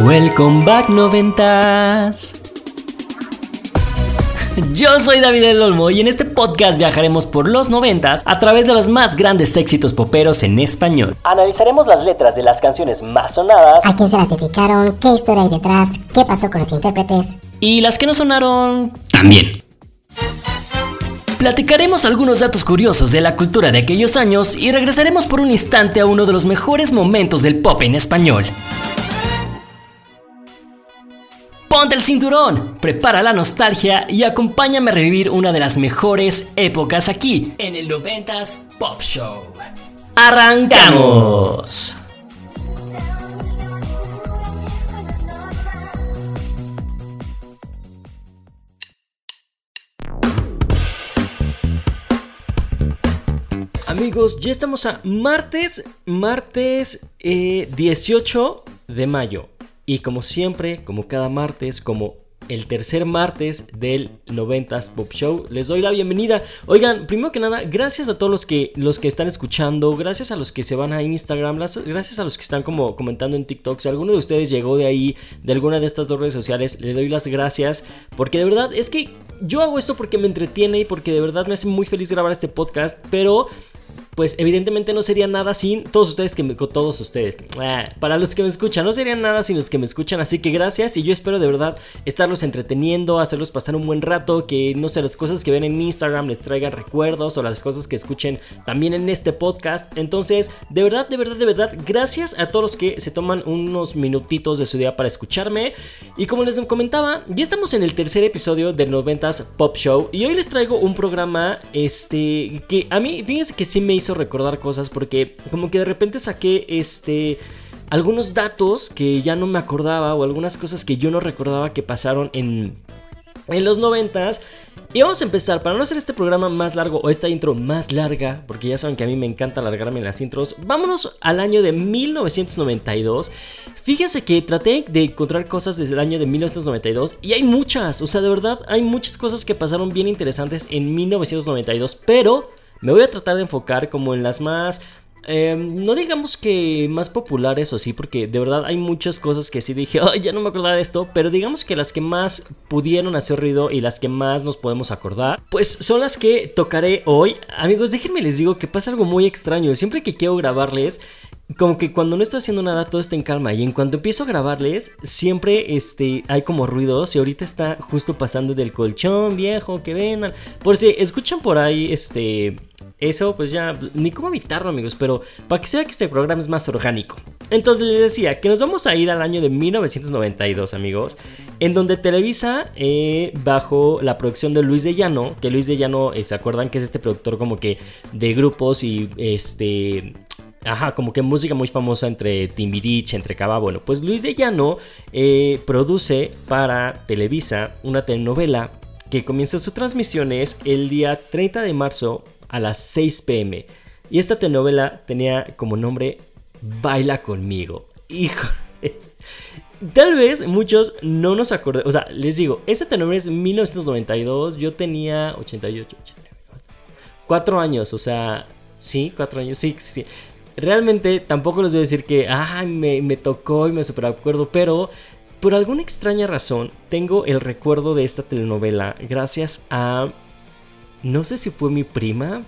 Welcome back noventas. Yo soy David El Olmo y en este podcast viajaremos por los noventas a través de los más grandes éxitos poperos en español. Analizaremos las letras de las canciones más sonadas, a quién se las dedicaron, qué historia hay detrás, qué pasó con los intérpretes y las que no sonaron también. Platicaremos algunos datos curiosos de la cultura de aquellos años y regresaremos por un instante a uno de los mejores momentos del pop en español. Ponte el cinturón, prepara la nostalgia y acompáñame a revivir una de las mejores épocas aquí en el 90s Pop Show. ¡Arrancamos! Amigos, ya estamos a martes, martes 18 eh, de mayo. Y como siempre, como cada martes, como el tercer martes del 90s Pop Show. Les doy la bienvenida. Oigan, primero que nada, gracias a todos los que, los que están escuchando, gracias a los que se van a Instagram, gracias a los que están como comentando en TikTok. Si alguno de ustedes llegó de ahí, de alguna de estas dos redes sociales, le doy las gracias. Porque de verdad es que yo hago esto porque me entretiene y porque de verdad me hace muy feliz grabar este podcast. Pero pues evidentemente no sería nada sin todos ustedes que me, todos ustedes. Ah, para los que me escuchan, no sería nada sin los que me escuchan, así que gracias y yo espero de verdad estarlos entreteniendo, hacerlos pasar un buen rato, que no sé, las cosas que ven en Instagram les traigan recuerdos o las cosas que escuchen también en este podcast. Entonces, de verdad, de verdad, de verdad, gracias a todos los que se toman unos minutitos de su día para escucharme. Y como les comentaba, ya estamos en el tercer episodio del 90s Pop Show y hoy les traigo un programa este que a mí fíjense que sí me hizo recordar cosas porque como que de repente saqué este algunos datos que ya no me acordaba o algunas cosas que yo no recordaba que pasaron en en los noventas. Y vamos a empezar, para no hacer este programa más largo o esta intro más larga, porque ya saben que a mí me encanta alargarme las intros, vámonos al año de 1992. Fíjense que traté de encontrar cosas desde el año de 1992 y hay muchas, o sea, de verdad hay muchas cosas que pasaron bien interesantes en 1992, pero me voy a tratar de enfocar como en las más em, no digamos que más populares o sí, porque de verdad hay muchas cosas que sí dije, ay, ya no me acordaba de esto, pero digamos que las que más pudieron hacer ruido y las que más nos podemos acordar, pues son las que tocaré hoy. Amigos, déjenme les digo que pasa algo muy extraño. Siempre que quiero grabarles, como que cuando no estoy haciendo nada todo está en calma. Y en cuanto empiezo a grabarles siempre este hay como ruidos y ahorita está justo pasando del colchón viejo que ven por si escuchan por ahí este eso pues ya ni cómo evitarlo amigos pero para que se vea que este programa es más orgánico. Entonces les decía que nos vamos a ir al año de 1992 amigos en donde Televisa eh, bajo la producción de Luis de Llano que Luis de Llano eh, se acuerdan que es este productor como que de grupos y este Ajá, como que música muy famosa entre Timbirich, entre Cava. Bueno, pues Luis de Llano eh, produce para Televisa una telenovela que comienza sus transmisiones el día 30 de marzo a las 6 pm. Y esta telenovela tenía como nombre Baila conmigo. Hijo. Tal vez muchos no nos acordemos. O sea, les digo, esta telenovela es 1992. Yo tenía 88, 89, 4 años. O sea, sí, 4 años. Sí, sí realmente tampoco les voy a decir que, ay, me, tocó y me super acuerdo, pero por alguna extraña razón tengo el recuerdo de esta telenovela gracias a, no sé si fue mi prima,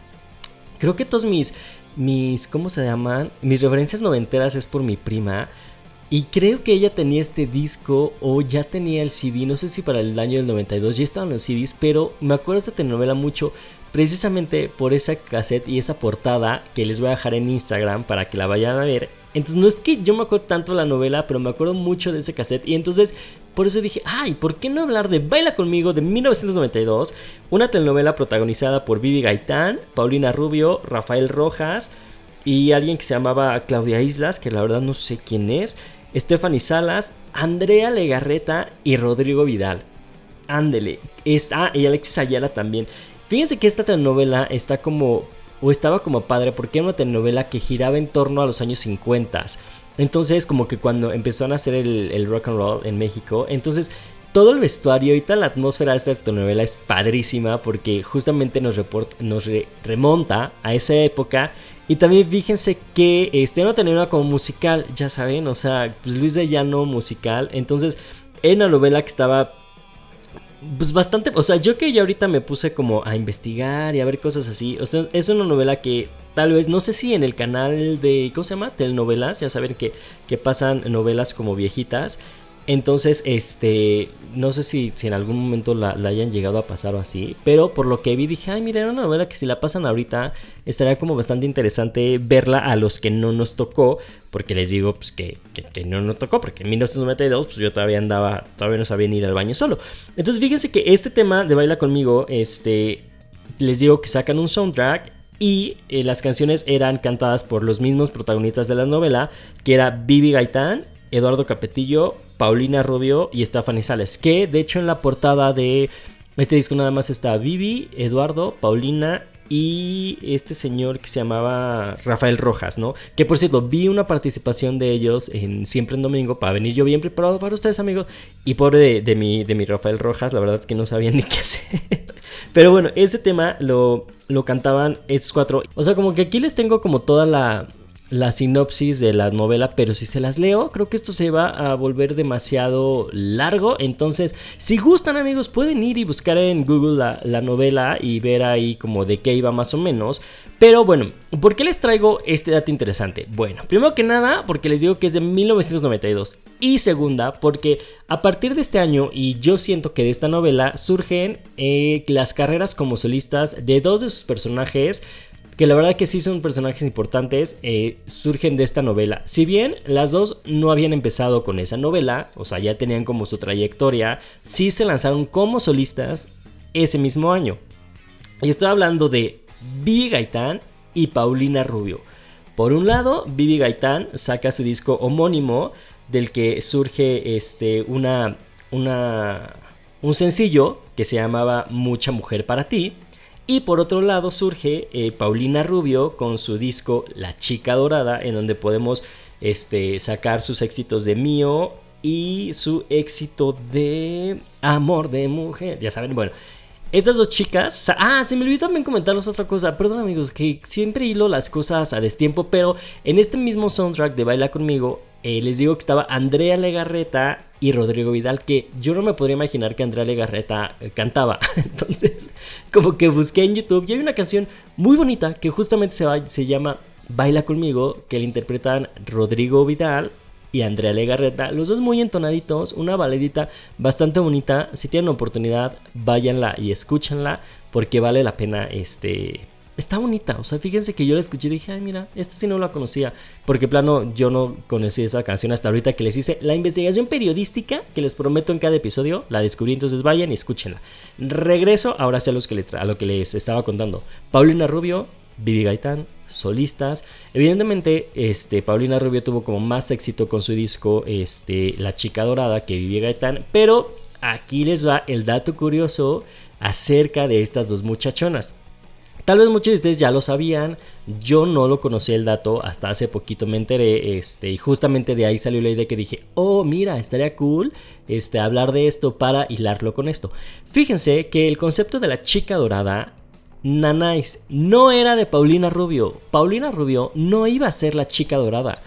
creo que todos mis, mis, ¿cómo se llaman? Mis referencias noventeras es por mi prima. Y creo que ella tenía este disco o ya tenía el CD, no sé si para el año del 92 ya estaban los CDs, pero me acuerdo de esta telenovela mucho precisamente por esa cassette y esa portada que les voy a dejar en Instagram para que la vayan a ver. Entonces no es que yo me acuerdo tanto de la novela, pero me acuerdo mucho de ese cassette y entonces por eso dije, ay, ¿por qué no hablar de Baila conmigo de 1992? Una telenovela protagonizada por Vivi Gaitán, Paulina Rubio, Rafael Rojas y alguien que se llamaba Claudia Islas, que la verdad no sé quién es, Stephanie Salas, Andrea Legarreta y Rodrigo Vidal. Ándele. Es, ah, y Alexis Ayala también. Fíjense que esta telenovela está como, o estaba como padre, porque era una telenovela que giraba en torno a los años 50. Entonces, como que cuando empezaron a hacer el, rock and roll en México, entonces todo el vestuario y toda la atmósfera de esta telenovela es padrísima porque justamente nos, remonta a esa época. Y también fíjense que este no tenía una como musical, ya saben, o sea, pues Luis de Llano musical. Entonces, en una novela que estaba pues bastante, o sea, yo que ya ahorita me puse como a investigar y a ver cosas así, o sea, es una novela que tal vez, no sé si en el canal de, ¿cómo se llama? Telenovelas, ya saben que, que pasan novelas como viejitas, entonces, este, no sé si, si en algún momento la, hayan llegado a pasar o así, pero por lo que vi dije, ay, mira, era una novela que si la pasan ahorita estaría como bastante interesante verla a los que no nos tocó, porque les digo pues que, que, no nos tocó, porque en 1992 pues yo todavía andaba, todavía no sabía ni ir al baño solo. Entonces, fíjense que este tema de Baila conmigo, este, les digo que sacan un soundtrack y eh, las canciones eran cantadas por los mismos protagonistas de la novela, que era Bibi Gaitán, Eduardo Capetillo, Paulina Rubio y Stephanie Sales. Que de hecho en la portada de este disco nada más está Vivi, Eduardo, Paulina y este señor que se llamaba Rafael Rojas, ¿no? Que por cierto, vi una participación de ellos en Siempre en Domingo para venir yo bien preparado para ustedes, amigos. Y pobre de, mi, de mi Rafael Rojas, la verdad es que no sabía ni qué hacer. Pero bueno, ese tema lo, lo cantaban estos cuatro. O sea, como que aquí les tengo como toda la, la sinopsis de la novela, pero si se las leo, creo que esto se va a volver demasiado largo. Entonces, si gustan amigos, pueden ir y buscar en Google la, novela y ver ahí como de qué iba más o menos. Pero bueno, ¿por qué les traigo este dato interesante? Bueno, primero que nada, porque les digo que es de 1992. Y segunda, porque a partir de este año, y yo siento que de esta novela, surgen eh, las carreras como solistas de dos de sus personajes que la verdad que sí son personajes importantes, eh, surgen de esta novela. Si bien las dos no habían empezado con esa novela, o sea, ya tenían como su trayectoria, sí se lanzaron como solistas ese mismo año. Y estoy hablando de Vivi Gaitán y Paulina Rubio. Por un lado, Vivi Gaitán saca su disco homónimo, del que surge este, una, una, un sencillo que se llamaba Mucha Mujer para ti. Y por otro lado surge eh, Paulina Rubio con su disco La Chica Dorada, en donde podemos este, sacar sus éxitos de Mío y su éxito de Amor de Mujer. Ya saben, bueno. Estas dos chicas. Ah, se me olvidó también comentarles otra cosa. Perdón, amigos, que siempre hilo las cosas a destiempo. Pero en este mismo soundtrack de Baila conmigo, eh, les digo que estaba Andrea Legarreta y Rodrigo Vidal, que yo no me podría imaginar que Andrea Legarreta eh, cantaba. Entonces, como que busqué en YouTube y hay una canción muy bonita que justamente se, se llama Baila conmigo, que le interpretan Rodrigo Vidal y Andrea Legarreta, los dos muy entonaditos, una baladita bastante bonita. Si tienen oportunidad, váyanla y escúchenla porque vale la pena este está bonita. O sea, fíjense que yo la escuché y dije, ay, mira, esta sí no la conocía. Porque, plano, yo no conocí esa canción hasta ahorita que les hice la investigación periodística que les prometo en cada episodio. La descubrí, entonces vayan y escúchenla. Regreso ahora sí a, los que les, a lo que les estaba contando. Paulina Rubio, Vivi Gaitán, solistas. Evidentemente, este, Paulina Rubio tuvo como más éxito con su disco este, La Chica Dorada que Vivi Gaitán. Pero aquí les va el dato curioso acerca de estas dos muchachonas. Tal vez muchos de ustedes ya lo sabían, yo no lo conocí el dato, hasta hace poquito me enteré, este, y justamente de ahí salió la idea que dije, oh, mira, estaría cool este, hablar de esto para hilarlo con esto. Fíjense que el concepto de la chica dorada, Nanais, no era de Paulina Rubio. Paulina Rubio no iba a ser la chica dorada.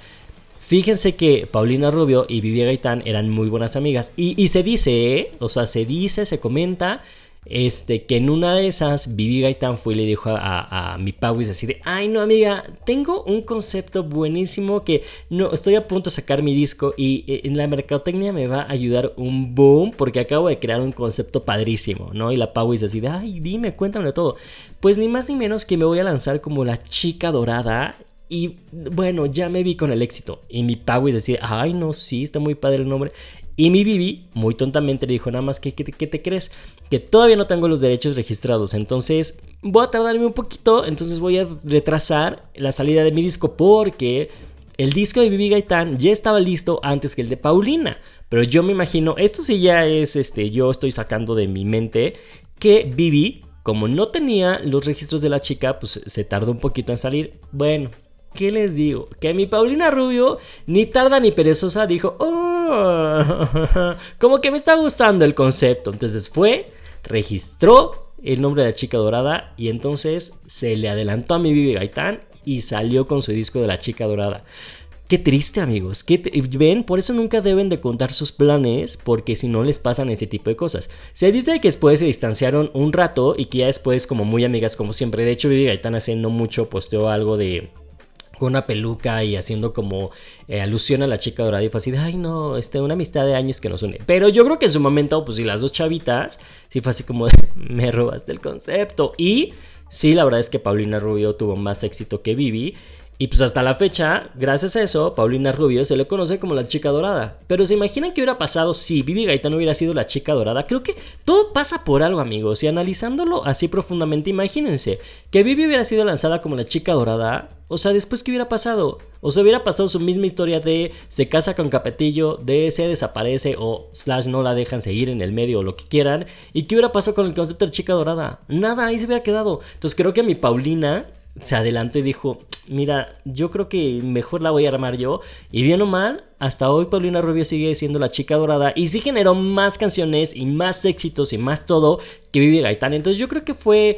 Fíjense que Paulina Rubio y Vivian Gaitán eran muy buenas amigas. Y, y se dice, ¿eh? o sea, se dice, se comenta este, que en una de esas Vivi Gaitán fue y le dijo a, mi Pauis así de, ay no amiga, tengo un concepto buenísimo que no, estoy a punto de sacar mi disco y eh, en la mercadotecnia me va a ayudar un boom porque acabo de crear un concepto padrísimo, ¿no? Y la Pauis así de, ay dime, cuéntame todo. Pues ni más ni menos que me voy a lanzar como la chica dorada y bueno, ya me vi con el éxito. Y mi Pauis decía, ay no, sí, está muy padre el nombre. Y mi Bibi, muy tontamente, le dijo nada más que, ¿qué te crees? Que todavía no tengo los derechos registrados. Entonces voy a tardarme un poquito. Entonces voy a retrasar la salida de mi disco porque el disco de Bibi Gaitán ya estaba listo antes que el de Paulina. Pero yo me imagino, esto sí ya es, este, yo estoy sacando de mi mente que Bibi, como no tenía los registros de la chica, pues se tardó un poquito en salir. Bueno, ¿qué les digo? Que mi Paulina Rubio, ni tarda ni perezosa, dijo, oh, "Ah, como que me está gustando el concepto. Entonces fue, registró el nombre de la chica dorada y entonces se le adelantó a mi Vivi Gaitán y salió con su disco de la chica dorada. Qué triste amigos, qué ven, por eso nunca deben de contar sus planes porque si no les pasan ese tipo de cosas. Se dice que después se distanciaron un rato y que ya después como muy amigas como siempre. De hecho Vivi Gaitán hace no mucho posteó algo de con una peluca y haciendo como eh, alusión a la chica dorada y fue así de, ay no, este, una amistad de años que nos une. Pero yo creo que en su momento, pues sí, las dos chavitas, sí fue así como de, me robaste el concepto. Y sí, la verdad es que Paulina Rubio tuvo más éxito que Vivi. Y pues hasta la fecha, gracias a eso, Paulina Rubio se le conoce como la chica dorada. Pero se imaginan qué hubiera pasado si Vivi Gaitán hubiera sido la chica dorada. Creo que todo pasa por algo, amigos. Y analizándolo así profundamente, imagínense que Vivi hubiera sido lanzada como la chica dorada. O sea, después qué hubiera pasado? O sea, hubiera pasado su misma historia de se casa con Capetillo, de se desaparece o slash no la dejan seguir en el medio o lo que quieran. ¿Y qué hubiera pasado con el concepto de chica dorada? Nada, ahí se hubiera quedado. Entonces creo que mi Paulina se adelantó y dijo, mira, yo creo que mejor la voy a armar yo. Y bien o mal, hasta hoy Paulina Rubio sigue siendo la chica dorada y sí generó más canciones y más éxitos y más todo que Vivi Gaitán. Entonces yo creo que fue...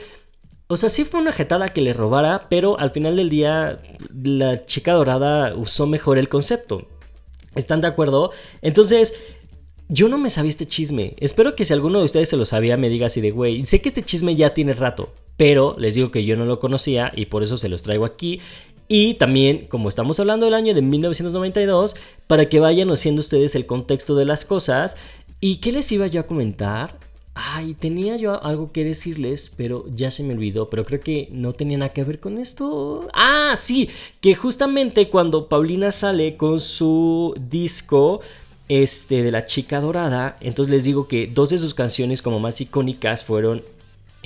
O sea, sí fue una jetada que le robara, pero al final del día la chica dorada usó mejor el concepto. ¿Están de acuerdo? Entonces, yo no me sabía este chisme. Espero que si alguno de ustedes se lo sabía, me diga así de, güey, sé que este chisme ya tiene rato, pero les digo que yo no lo conocía y por eso se los traigo aquí. Y también, como estamos hablando del año de 1992, para que vayan haciendo ustedes el contexto de las cosas. ¿Y qué les iba yo a comentar? Ay, tenía yo algo que decirles, pero ya se me olvidó. Pero creo que no tenía nada que ver con esto. Ah, sí, que justamente cuando Paulina sale con su disco este, de la chica dorada, entonces les digo que dos de sus canciones como más icónicas fueron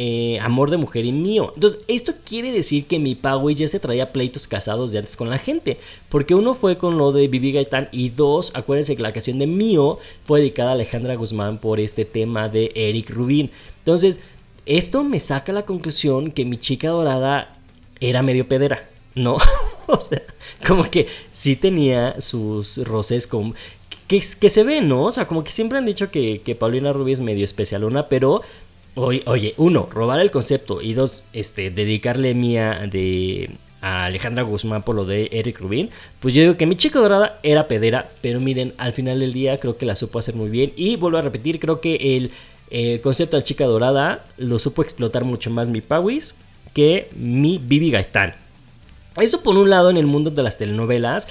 eh, Amor de Mujer y Mío. Entonces, esto quiere decir que mi Poway ya se traía pleitos casados de antes con la gente. Porque uno fue con lo de Vivi Gaitán y dos, acuérdense que la canción de Mío fue dedicada a Alejandra Guzmán por este tema de Eric Rubin. Entonces, esto me saca la conclusión que mi chica dorada era medio pedera. No, o sea, como que sí tenía sus roces con... Que, se ve, ¿no? O sea, como que siempre han dicho que, que Paulina Rubio es medio especialona, pero Oye, uno, robar el concepto y dos, este, dedicarle mía de a Alejandra Guzmán por lo de Eric Rubin, pues yo digo que mi chica dorada era pedera, pero miren, al final del día creo que la supo hacer muy bien y vuelvo a repetir, creo que el eh, concepto de chica dorada lo supo explotar mucho más mi Pawis que mi Bibi Gaitán. Eso por un lado en el mundo de las telenovelas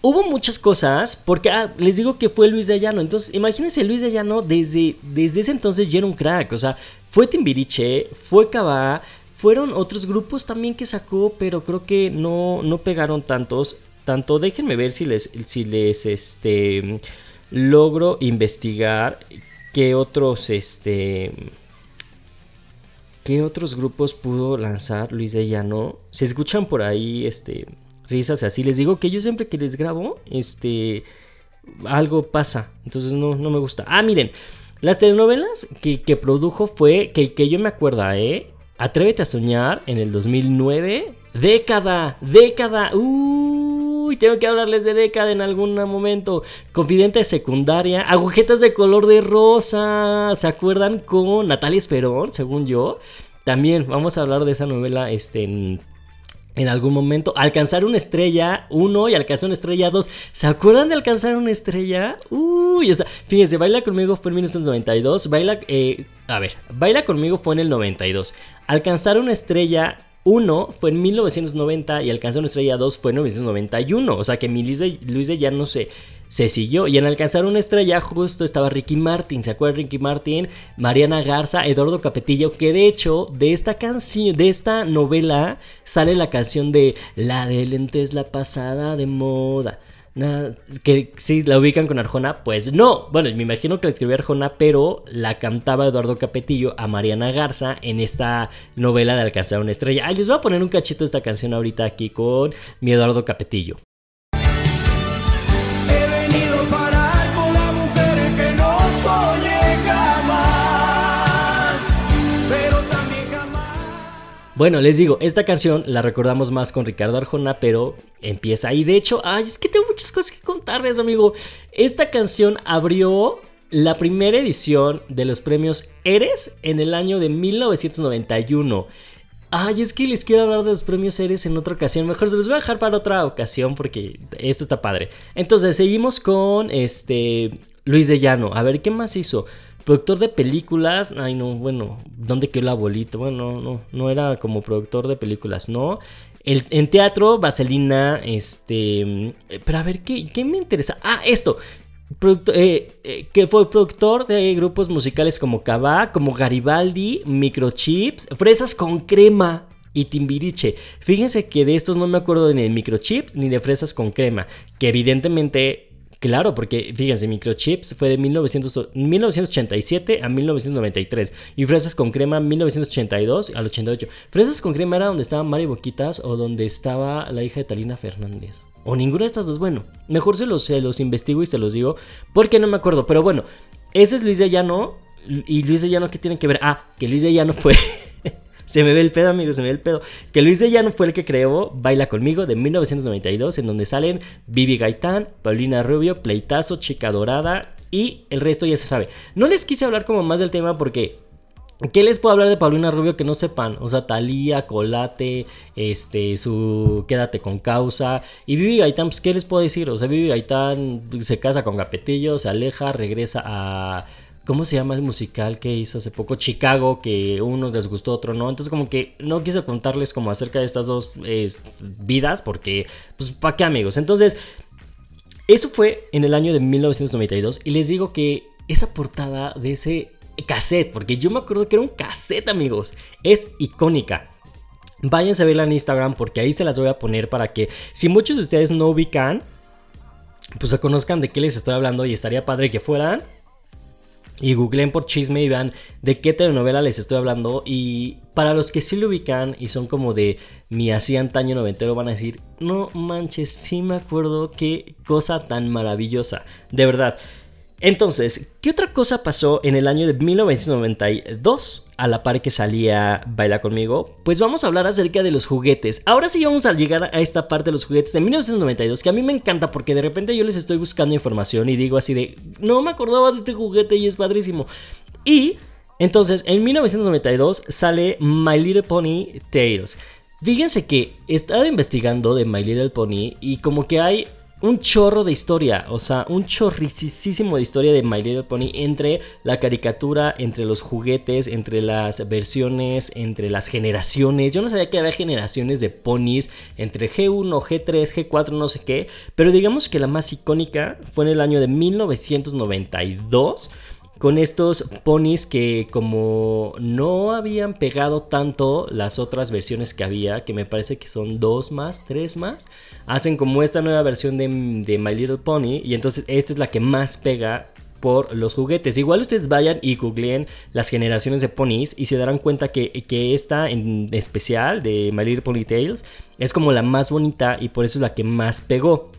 hubo muchas cosas, porque ah, les digo que fue Luis de Llano. Entonces, imagínense, Luis de Llano desde, desde ese entonces ya un crack. O sea, fue Timbiriche, fue Cabá, fueron otros grupos también que sacó, pero creo que no, no pegaron tantos. Tanto, déjenme ver si les, si les este, logro investigar qué otros, este, qué otros grupos pudo lanzar Luis de Llano. Se escuchan por ahí, este, risas así. Les digo que yo siempre que les grabo, este, algo pasa. Entonces no, no me gusta. Ah, miren, las telenovelas que, que produjo fue, que, que, yo me acuerdo, ¿eh? Atrévete a soñar en el 2009. Década, década. Uy, tengo que hablarles de década en algún momento. Confidente de secundaria. Agujetas de color de rosa. ¿Se acuerdan con Natalia Esperón, según yo? También vamos a hablar de esa novela este, en en algún momento. Alcanzar una estrella 1 y alcanzar una estrella 2. ¿Se acuerdan de alcanzar una estrella? Uy, o sea, fíjense, Baila conmigo fue en 1992. Baila, eh, a ver, Baila conmigo fue en el 92. Alcanzar una estrella 1 fue en 1990 y alcanzar una estrella 2 fue en 1991. O sea que mi Luis de, Luis de ya no se, se siguió. Y en alcanzar una estrella justo estaba Ricky Martin. ¿Se acuerdan Ricky Martin? Mariana Garza, Eduardo Capetillo. Que de hecho, de esta canción, de esta novela, sale la canción de La de lentes, la pasada de moda. Que si la ubican con Arjona, pues no. Bueno, me imagino que la escribió Arjona, pero la cantaba Eduardo Capetillo a Mariana Garza en esta novela de Alcanzar una estrella. Ay, les voy a poner un cachito de esta canción ahorita aquí con mi Eduardo Capetillo. Bueno, les digo, esta canción la recordamos más con Ricardo Arjona, pero empieza ahí. De hecho, ay, es que tengo muchas cosas que contarles, amigo. Esta canción abrió la primera edición de los premios Eres en el año de 1991. Ay, es que les quiero hablar de los premios Eres en otra ocasión. Mejor se los voy a dejar para otra ocasión porque esto está padre. Entonces, seguimos con este Luis de Llano. A ver, ¿qué más hizo? Productor de películas, ay no, bueno, ¿dónde quedó el abuelito? Bueno, no, no era como productor de películas, ¿no? El, en teatro, Vaselina, este... Pero a ver, ¿qué, qué me interesa? Ah, esto. Eh, eh, que fue productor de grupos musicales como Cabá, como Garibaldi, Microchips, Fresas con Crema y Timbiriche. Fíjense que de estos no me acuerdo ni de Microchips ni de Fresas con Crema, que evidentemente Claro, porque fíjense, Microchips fue de 1987 a 1993 y Fresas con Crema 1982 al 88. Fresas con Crema era donde estaba Mari Boquitas o donde estaba la hija de Talina Fernández. O ninguna de estas dos. Bueno, mejor se los, se los investigo y se los digo porque no me acuerdo. Pero bueno, ese es Luis de Llano. ¿Y Luis de Llano qué tiene que ver? Ah, que Luis de Llano fue Se me ve el pedo, amigos, se me ve el pedo. Que Luis de Llano fue el que creó Baila conmigo de 1992, en donde salen Vivi Gaitán, Paulina Rubio, Pleitazo, Chica Dorada y el resto ya se sabe. No les quise hablar como más del tema porque ¿Qué les puedo hablar de Paulina Rubio que no sepan? O sea, Talía, Colate, este, su Quédate con causa. Y Vivi Gaitán, pues, ¿qué les puedo decir? O sea, Vivi Gaitán se casa con Capetillo, se aleja, regresa a ¿Cómo se llama el musical que hizo hace poco? Chicago, que unos les gustó, otro no. Entonces como que no quise contarles como acerca de estas dos eh, vidas porque, pues, ¿para qué amigos? Entonces, eso fue en el año de 1992 y les digo que esa portada de ese cassette, porque yo me acuerdo que era un cassette amigos, es icónica. Váyanse a verla en Instagram porque ahí se las voy a poner para que si muchos de ustedes no ubican, pues se conozcan de qué les estoy hablando y estaría padre que fueran y googleen por chisme y vean de qué telenovela les estoy hablando. Y para los que sí lo ubican y son como de mi así antaño noventero, van a decir: No manches, sí me acuerdo qué cosa tan maravillosa. De verdad. Entonces, ¿qué otra cosa pasó en el año de 1992 a la par que salía Baila conmigo? Pues vamos a hablar acerca de los juguetes. Ahora sí vamos a llegar a esta parte de los juguetes de 1992 que a mí me encanta porque de repente yo les estoy buscando información y digo así de, no me acordaba de este juguete y es padrísimo. Y entonces, en 1992 sale My Little Pony Tales. Fíjense que he estado investigando de My Little Pony y como que hay un chorro de historia, o sea, un chorricísimo de historia de My Little Pony entre la caricatura, entre los juguetes, entre las versiones, entre las generaciones. Yo no sabía que había generaciones de ponis entre G1, G3, G4, no sé qué, pero digamos que la más icónica fue en el año de 1992 con estos ponis que como no habían pegado tanto las otras versiones que había, que me parece que son dos más, tres más, hacen como esta nueva versión de, My Little Pony y entonces esta es la que más pega por los juguetes. Igual ustedes vayan y googleen las generaciones de ponis y se darán cuenta que, que esta en especial de My Little Pony Tales es como la más bonita y por eso es la que más pegó.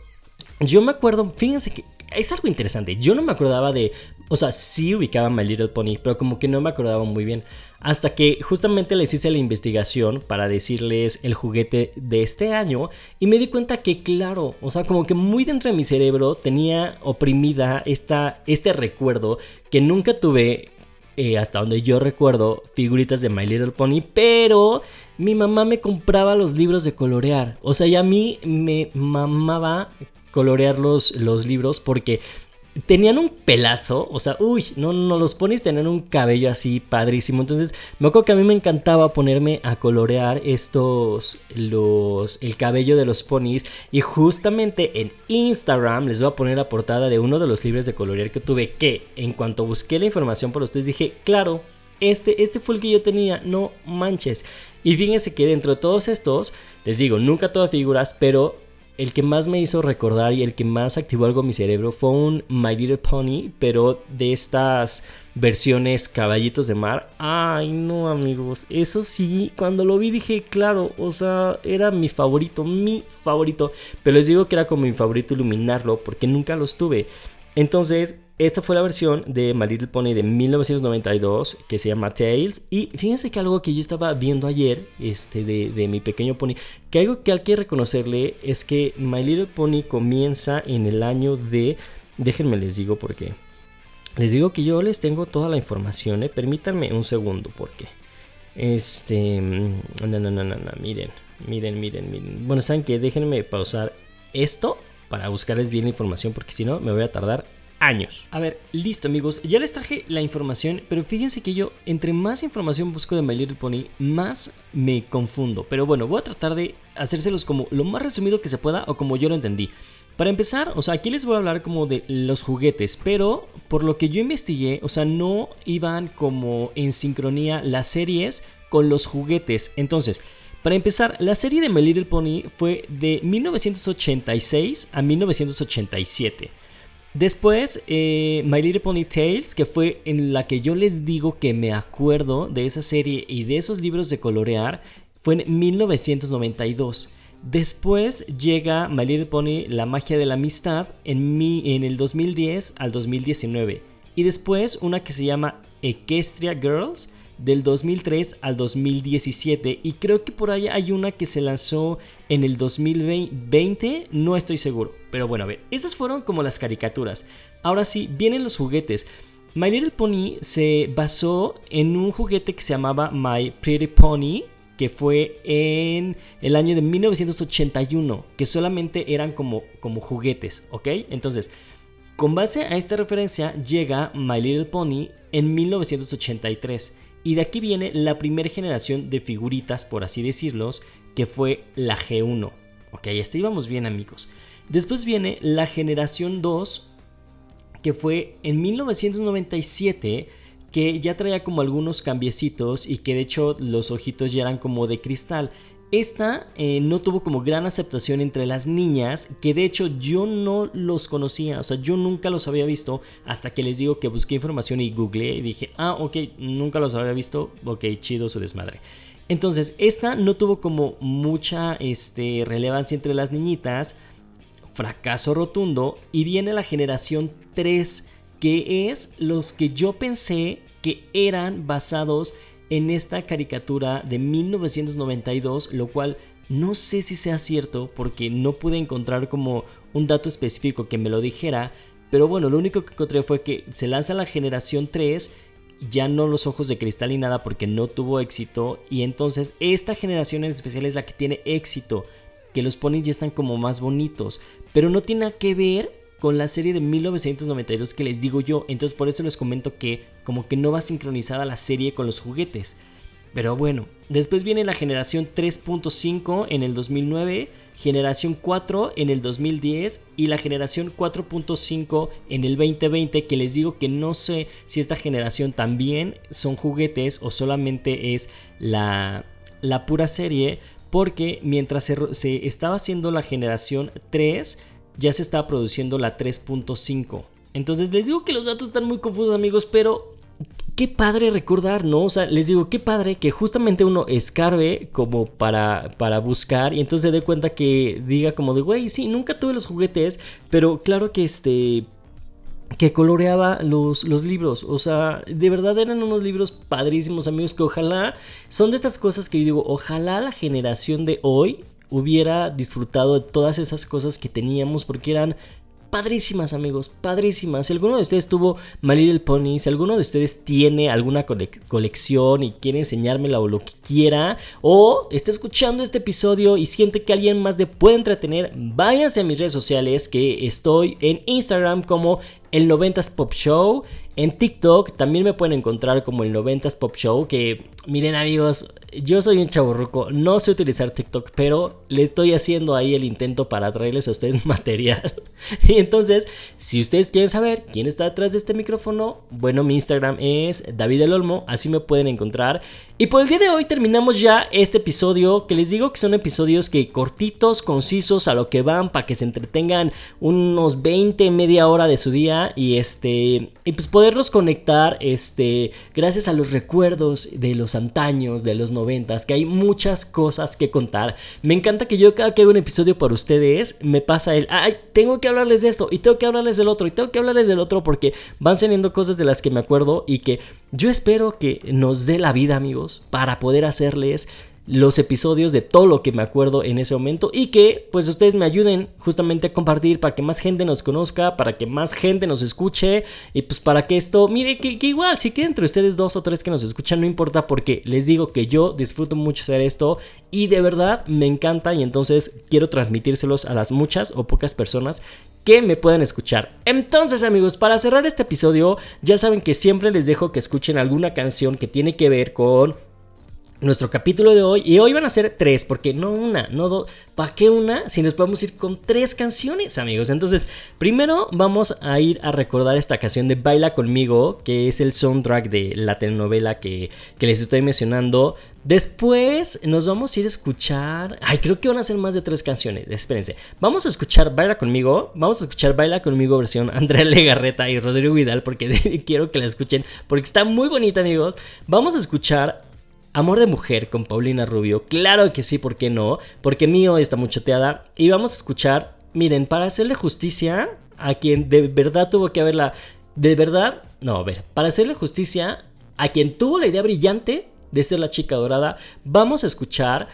Yo me acuerdo, fíjense que es algo interesante. Yo no me acordaba de o sea, sí ubicaba My Little Pony, pero como que no me acordaba muy bien. Hasta que justamente les hice la investigación para decirles el juguete de este año y me di cuenta que, claro, o sea, como que muy dentro de mi cerebro tenía oprimida esta, este recuerdo que nunca tuve eh, hasta donde yo recuerdo, figuritas de My Little Pony, pero mi mamá me compraba los libros de colorear. O sea, y a mí me mamaba colorear los, los libros porque tenían un pelazo, o sea, uy, no, no, los ponis tenían un cabello así padrísimo. Entonces, me acuerdo que a mí me encantaba ponerme a colorear estos, los, el cabello de los ponis. Y justamente en Instagram les voy a poner la portada de uno de los libros de colorear que tuve. Que en cuanto busqué la información por ustedes, dije, claro, este, este fue el que yo tenía, no manches. Y fíjense que dentro de todos estos, les digo, nunca todas figuras, pero el que más me hizo recordar y el que más activó algo mi cerebro fue un My Little Pony, pero de estas versiones caballitos de mar. Ay, no, amigos. Eso sí, cuando lo vi dije, claro, o sea, era mi favorito, mi favorito. Pero les digo que era como mi favorito iluminarlo porque nunca los tuve. Entonces, esta fue la versión de My Little Pony de 1992 que se llama Tales. Y fíjense que algo que yo estaba viendo ayer este, de, de mi pequeño pony, que algo que hay que reconocerle es que My Little Pony comienza en el año de... Déjenme les digo por qué. Les digo que yo les tengo toda la información, ¿eh? Permítanme un segundo, porque... Este... No, no, no, no, no, miren, miren, miren, miren. Bueno, ¿saben qué? Déjenme pausar esto para buscarles bien la información, porque si no me voy a tardar años. A ver, listo amigos, ya les traje la información, pero fíjense que yo entre más información busco de My Little Pony, más me confundo. Pero bueno, voy a tratar de hacérselos como lo más resumido que se pueda o como yo lo entendí. Para empezar, o sea, aquí les voy a hablar como de los juguetes, pero por lo que yo investigué, o sea, no iban como en sincronía las series con los juguetes. Entonces, para empezar, la serie de My Little Pony fue de 1986 a 1987. Después, eh, My Little Pony Tales, que fue en la que yo les digo que me acuerdo de esa serie y de esos libros de colorear, fue en 1992. Después llega My Little Pony La magia de la amistad en, en el 2010 al 2019. Y después una que se llama Equestria Girls del 2003 al 2017 y creo que por ahí hay una que se lanzó en el 2020, no estoy seguro, pero bueno, a ver, esas fueron como las caricaturas. Ahora sí, vienen los juguetes. My Little Pony se basó en un juguete que se llamaba My Pretty Pony, que fue en el año de 1981, que solamente eran como, como juguetes, ¿ok? Entonces, con base a esta referencia llega My Little Pony en 1983 y de aquí viene la primera generación de figuritas, por así decirlos, que fue la G1. Ok, hasta íbamos bien amigos. Después viene la generación 2, que fue en 1997 que ya traía como algunos cambiecitos y que de hecho los ojitos ya eran como de cristal. Esta eh, no tuvo como gran aceptación entre las niñas, que de hecho yo no los conocía, o sea, yo nunca los había visto hasta que les digo que busqué información y googleé y dije, ah, ok, nunca los había visto, ok, chido su desmadre. Entonces, esta no tuvo como mucha este, relevancia entre las niñitas, fracaso rotundo, y viene la generación 3, que es los que yo pensé que eran basados en esta caricatura de 1992, lo cual no sé si sea cierto porque no pude encontrar como un dato específico que me lo dijera, pero bueno, lo único que encontré fue que se lanza la generación 3, ya no los ojos de cristal ni nada porque no tuvo éxito, y entonces esta generación en especial es la que tiene éxito, que los ponis ya están como más bonitos, pero no tiene que ver con la serie de 1992 que les digo yo. Entonces por eso les comento que como que no va sincronizada la serie con los juguetes. Pero bueno, después viene la generación 3.5 en el 2009, generación 4 en el 2010 y la generación 4.5 en el 2020 que les digo que no sé si esta generación también son juguetes o solamente es la, la pura serie porque mientras se, se estaba haciendo la generación 3 ya se está produciendo la 3.5. Entonces les digo que los datos están muy confusos amigos, pero qué padre recordar, ¿no? O sea, les digo, qué padre que justamente uno escarbe como para, para buscar y entonces se dé cuenta que diga como de, güey, sí, nunca tuve los juguetes, pero claro que este... Que coloreaba los, los libros, o sea, de verdad eran unos libros padrísimos, amigos, que ojalá son de estas cosas que yo digo, ojalá la generación de hoy hubiera disfrutado de todas esas cosas que teníamos porque eran padrísimas amigos, padrísimas. Si alguno de ustedes tuvo My Little Pony, si alguno de ustedes tiene alguna colección y quiere enseñármela o lo que quiera, o está escuchando este episodio y siente que alguien más le puede entretener, váyanse a mis redes sociales que estoy en Instagram como el 90s Pop Show. En TikTok también me pueden encontrar como el 90s Pop Show. Que miren amigos, yo soy un chaburruco, no sé utilizar TikTok, pero le estoy haciendo ahí el intento para traerles a ustedes material. y entonces, si ustedes quieren saber quién está detrás de este micrófono, bueno, mi Instagram es David El Olmo, así me pueden encontrar. Y por el día de hoy terminamos ya este episodio, que les digo que son episodios que cortitos, concisos, a lo que van, para que se entretengan unos 20, media hora de su día y este y pues poderlos conectar este gracias a los recuerdos de los antaños, de los noventas, que hay muchas cosas que contar. Me encanta que yo cada que hago un episodio para ustedes me pasa el, ay, tengo que hablarles de esto y tengo que hablarles del otro y tengo que hablarles del otro porque van saliendo cosas de las que me acuerdo y que yo espero que nos dé la vida, amigos, para poder hacerles los episodios de todo lo que me acuerdo en ese momento y que pues ustedes me ayuden justamente a compartir para que más gente nos conozca, para que más gente nos escuche y pues para que esto, mire que, igual si queda entre ustedes dos o tres que nos escuchan no importa porque les digo que yo disfruto mucho hacer esto y de verdad me encanta y entonces quiero transmitírselos a las muchas o pocas personas que me puedan escuchar. Entonces amigos, para cerrar este episodio ya saben que siempre les dejo que escuchen alguna canción que tiene que ver con nuestro capítulo de hoy. Y hoy van a ser tres, porque no una, no dos. ¿Para qué una? Si nos podemos ir con tres canciones, amigos. Entonces, primero vamos a ir a recordar esta canción de Baila conmigo, que es el soundtrack de la telenovela que, que les estoy mencionando. Después nos vamos a ir a escuchar. Ay, creo que van a ser más de tres canciones. Espérense. Vamos a escuchar Baila conmigo. Vamos a escuchar Baila conmigo versión Andrea Legarreta y Rodrigo Vidal. Porque quiero que la escuchen. Porque está muy bonita, amigos. Vamos a escuchar Amor de Mujer con Paulina Rubio. Claro que sí, ¿por qué no? Porque mío está muchoteada. Y vamos a escuchar, miren, para hacerle justicia a quien de verdad tuvo que haberla. De verdad, no, a ver, para hacerle justicia a quien tuvo la idea brillante de ser la chica dorada, vamos a escuchar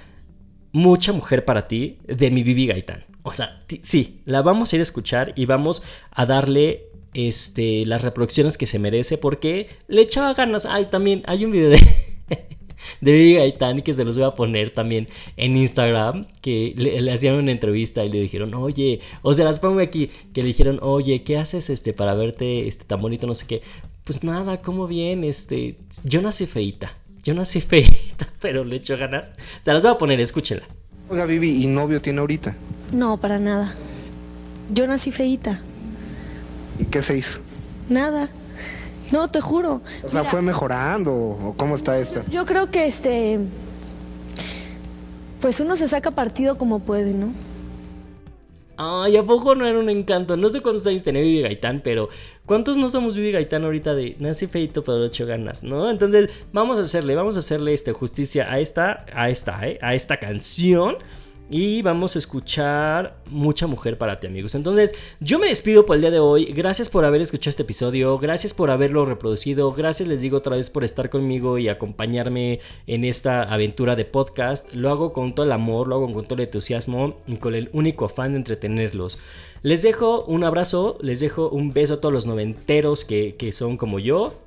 Mucha Mujer para ti de mi Bibi Gaitán. O sea, sí, la vamos a ir a escuchar y vamos a darle este, las reproducciones que se merece porque le echaba ganas. Ay, también hay un video de de Vivi Gaitán que se los voy a poner también en Instagram, que le, hacían una entrevista y le dijeron, oye, o sea, las pongo aquí, que le dijeron, oye, ¿qué haces este para verte este tan bonito? No sé qué. Pues nada, ¿cómo bien? Este, yo nací feita, yo nací feita, pero le echo ganas. Se las voy a poner, escúchela. Oiga, Vivi, ¿y novio tiene ahorita? No, para nada. Yo nací feita. ¿Y qué se hizo? Nada. No, te juro. O sea, ¿fue mejorando o cómo está esto? Yo creo que este. Pues uno se saca partido como puede, ¿no? Ay, ¿a poco no era un encanto? No sé cuántos años tenía Vivi Gaitán, pero ¿cuántos no somos Vivi Gaitán ahorita de nací feito pero ocho ganas, ¿no? Entonces, vamos a hacerle, vamos a hacerle este, justicia a esta, a esta, ¿eh? A esta canción. Y vamos a escuchar Mucha Mujer para ti, amigos. Entonces, yo me despido por el día de hoy. Gracias por haber escuchado este episodio. Gracias por haberlo reproducido. Gracias, les digo otra vez, por estar conmigo y acompañarme en esta aventura de podcast. Lo hago con todo el amor, lo hago con todo el entusiasmo y con el único afán de entretenerlos. Les dejo un abrazo, les dejo un beso a todos los noventeros que, que son como yo.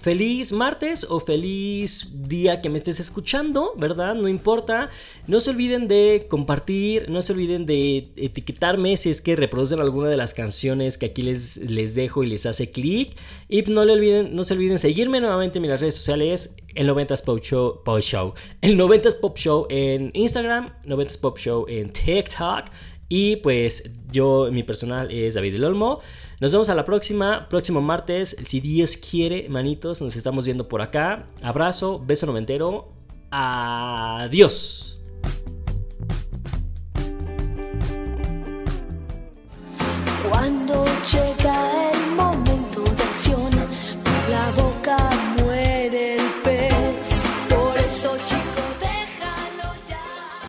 Feliz martes o feliz día que me estés escuchando, ¿verdad? No importa. No se olviden de compartir, no se olviden de etiquetarme si es que reproducen alguna de las canciones que aquí les, les dejo y les hace clic. Y no, le olviden, no se olviden seguirme nuevamente en mis redes sociales, el 90s Pop Show, Show. El 90s Pop Show en Instagram, 90s Pop Show en TikTok. Y pues yo, mi personal es David El Olmo. Nos vemos a la próxima, próximo martes. Si Dios quiere, manitos, nos estamos viendo por acá. Abrazo, beso noventero. Adiós. Cuando llega